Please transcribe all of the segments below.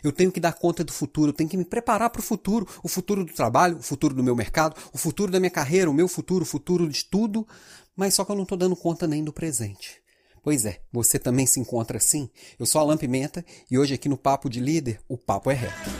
Eu tenho que dar conta do futuro, eu tenho que me preparar para o futuro, o futuro do trabalho, o futuro do meu mercado, o futuro da minha carreira, o meu futuro, o futuro de tudo, mas só que eu não estou dando conta nem do presente. Pois é, você também se encontra assim? Eu sou Alan Pimenta e hoje aqui no Papo de Líder, o papo é reto.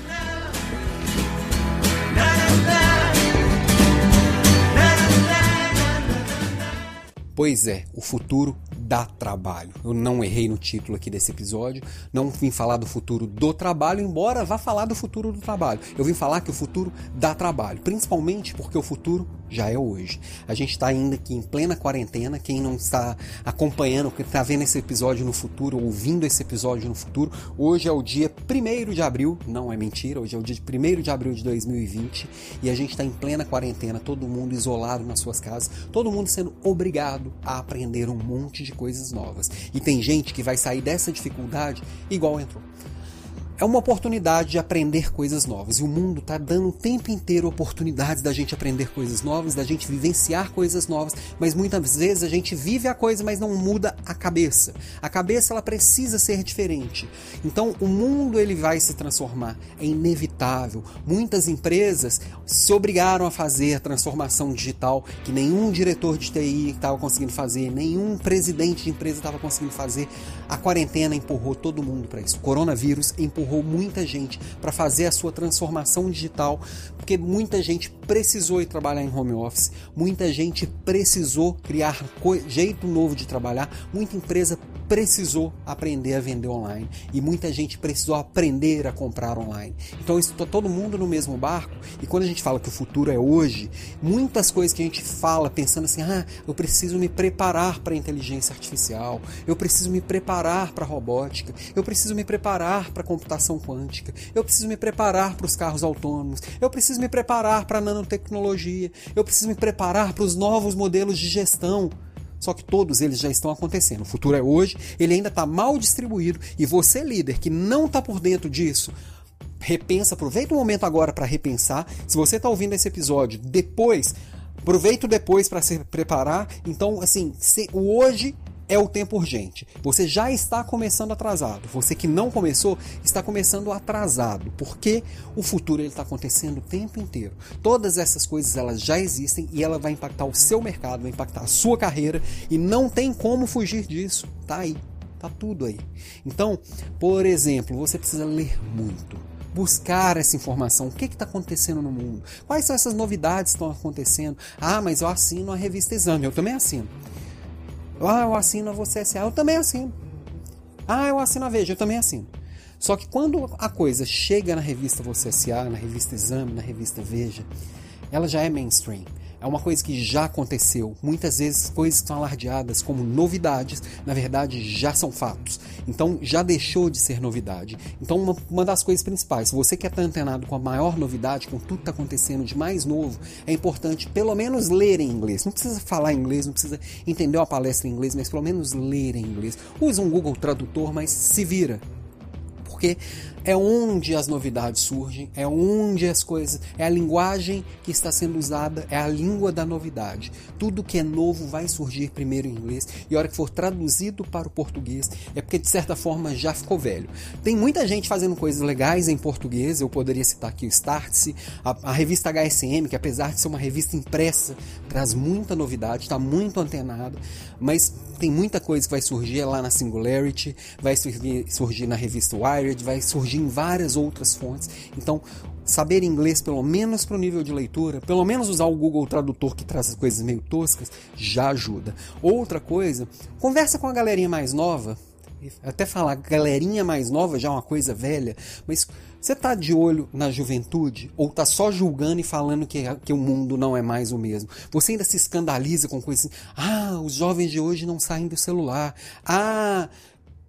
Pois é, o futuro dá trabalho. Eu não errei no título aqui desse episódio, não vim falar do futuro do trabalho, embora vá falar do futuro do trabalho. Eu vim falar que o futuro dá trabalho, principalmente porque o futuro já é hoje. A gente está ainda aqui em plena quarentena. Quem não está acompanhando, quem está vendo esse episódio no futuro, ouvindo esse episódio no futuro, hoje é o dia 1 de abril, não é mentira, hoje é o dia 1 de abril de 2020 e a gente está em plena quarentena, todo mundo isolado nas suas casas, todo mundo sendo obrigado a aprender um monte de coisas novas. E tem gente que vai sair dessa dificuldade igual entrou. É uma oportunidade de aprender coisas novas. E o mundo está dando o tempo inteiro oportunidades da gente aprender coisas novas, da gente vivenciar coisas novas, mas muitas vezes a gente vive a coisa, mas não muda a cabeça. A cabeça ela precisa ser diferente. Então o mundo ele vai se transformar, é inevitável. Muitas empresas se obrigaram a fazer transformação digital que nenhum diretor de TI estava conseguindo fazer, nenhum presidente de empresa estava conseguindo fazer. A quarentena empurrou todo mundo para isso. O coronavírus empurrou muita gente para fazer a sua transformação digital, porque muita gente precisou ir trabalhar em home office, muita gente precisou criar jeito novo de trabalhar, muita empresa precisou aprender a vender online e muita gente precisou aprender a comprar online. Então está todo mundo no mesmo barco e quando a gente fala que o futuro é hoje, muitas coisas que a gente fala pensando assim, ah, eu preciso me preparar para inteligência artificial, eu preciso me preparar para robótica, eu preciso me preparar para a computação quântica, eu preciso me preparar para os carros autônomos, eu preciso me preparar para a nanotecnologia, eu preciso me preparar para os novos modelos de gestão. Só que todos eles já estão acontecendo. O futuro é hoje, ele ainda está mal distribuído e você, líder, que não está por dentro disso, repensa, aproveita o momento agora para repensar. Se você está ouvindo esse episódio depois, aproveita depois para se preparar. Então, assim, o hoje é o tempo urgente. Você já está começando atrasado. Você que não começou está começando atrasado, porque o futuro ele está acontecendo o tempo inteiro. Todas essas coisas elas já existem e ela vai impactar o seu mercado, vai impactar a sua carreira e não tem como fugir disso. Tá aí, tá tudo aí. Então, por exemplo, você precisa ler muito buscar essa informação. O que está acontecendo no mundo? Quais são essas novidades que estão acontecendo? Ah, mas eu assino a revista Exame. Eu também assino. Ah, eu assino a você SA, eu também assino. Ah, eu assino a Veja, eu também assino. Só que quando a coisa chega na revista Você SA, na revista Exame, na revista Veja, ela já é mainstream é uma coisa que já aconteceu. Muitas vezes coisas que são alardeadas como novidades, na verdade já são fatos. Então já deixou de ser novidade. Então uma, uma das coisas principais, se você quer estar antenado com a maior novidade, com tudo que está acontecendo de mais novo, é importante pelo menos ler em inglês. Não precisa falar inglês, não precisa entender uma palestra em inglês, mas pelo menos ler em inglês. Use um Google Tradutor, mas se vira. Porque é onde as novidades surgem, é onde as coisas, é a linguagem que está sendo usada, é a língua da novidade. Tudo que é novo vai surgir primeiro em inglês e a hora que for traduzido para o português é porque de certa forma já ficou velho. Tem muita gente fazendo coisas legais em português, eu poderia citar aqui o Startse, a, a revista HSM, que apesar de ser uma revista impressa, traz muita novidade, está muito antenado, mas tem muita coisa que vai surgir lá na Singularity, vai surgir, surgir na revista Wired, vai surgir em várias outras fontes. Então, saber inglês, pelo menos para o nível de leitura, pelo menos usar o Google Tradutor que traz as coisas meio toscas, já ajuda. Outra coisa, conversa com a galerinha mais nova. Até falar galerinha mais nova já é uma coisa velha, mas você tá de olho na juventude ou tá só julgando e falando que, que o mundo não é mais o mesmo? Você ainda se escandaliza com coisas assim, ah, os jovens de hoje não saem do celular. Ah,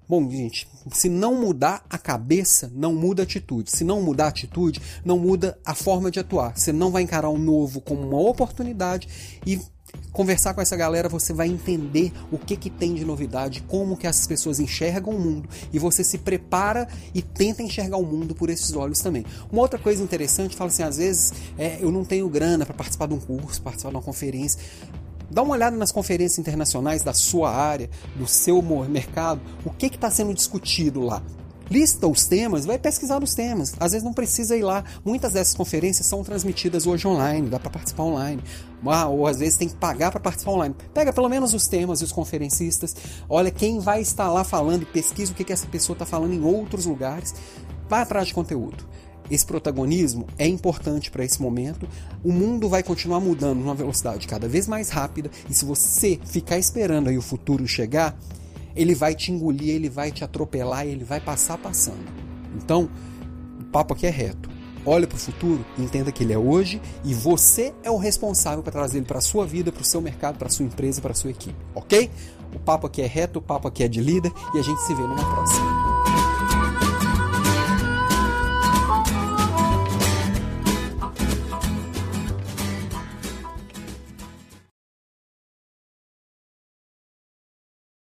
Bom, gente, se não mudar a cabeça, não muda a atitude. Se não mudar a atitude, não muda a forma de atuar. Você não vai encarar o novo como uma oportunidade e conversar com essa galera, você vai entender o que, que tem de novidade, como que essas pessoas enxergam o mundo e você se prepara e tenta enxergar o mundo por esses olhos também. Uma outra coisa interessante, fala assim, às vezes é, eu não tenho grana para participar de um curso, participar de uma conferência. Dá uma olhada nas conferências internacionais da sua área, do seu mercado, o que está sendo discutido lá. lista os temas, vai pesquisar os temas. Às vezes não precisa ir lá. Muitas dessas conferências são transmitidas hoje online, dá para participar online. Ah, ou às vezes tem que pagar para participar online. Pega pelo menos os temas e os conferencistas. Olha quem vai estar lá falando e pesquisa o que, que essa pessoa está falando em outros lugares. Vai atrás de conteúdo. Esse protagonismo é importante para esse momento. O mundo vai continuar mudando numa velocidade cada vez mais rápida e se você ficar esperando aí o futuro chegar, ele vai te engolir, ele vai te atropelar, ele vai passar passando. Então, o papo aqui é reto. Olhe para o futuro entenda que ele é hoje e você é o responsável para trazer ele para a sua vida, para o seu mercado, para a sua empresa, para a sua equipe, ok? O papo aqui é reto, o papo aqui é de líder e a gente se vê numa próxima.